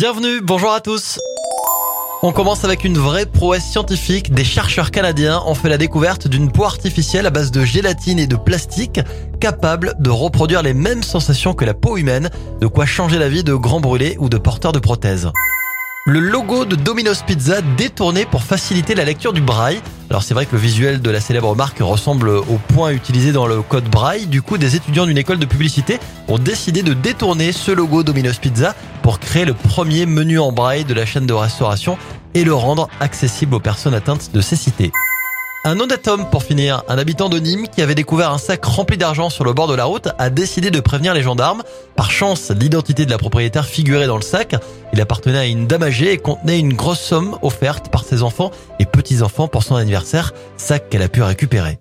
Bienvenue, bonjour à tous. On commence avec une vraie prouesse scientifique. Des chercheurs canadiens ont fait la découverte d'une peau artificielle à base de gélatine et de plastique capable de reproduire les mêmes sensations que la peau humaine, de quoi changer la vie de grands brûlés ou de porteurs de prothèses. Le logo de Domino's Pizza détourné pour faciliter la lecture du braille. Alors c'est vrai que le visuel de la célèbre marque ressemble au point utilisé dans le code braille. Du coup, des étudiants d'une école de publicité ont décidé de détourner ce logo Domino's Pizza pour créer le premier menu en braille de la chaîne de restauration et le rendre accessible aux personnes atteintes de cécité. Un homme pour finir, un habitant de Nîmes qui avait découvert un sac rempli d'argent sur le bord de la route a décidé de prévenir les gendarmes. Par chance, l'identité de la propriétaire figurait dans le sac. Il appartenait à une dame âgée et contenait une grosse somme offerte par ses enfants et petits-enfants pour son anniversaire, sac qu'elle a pu récupérer.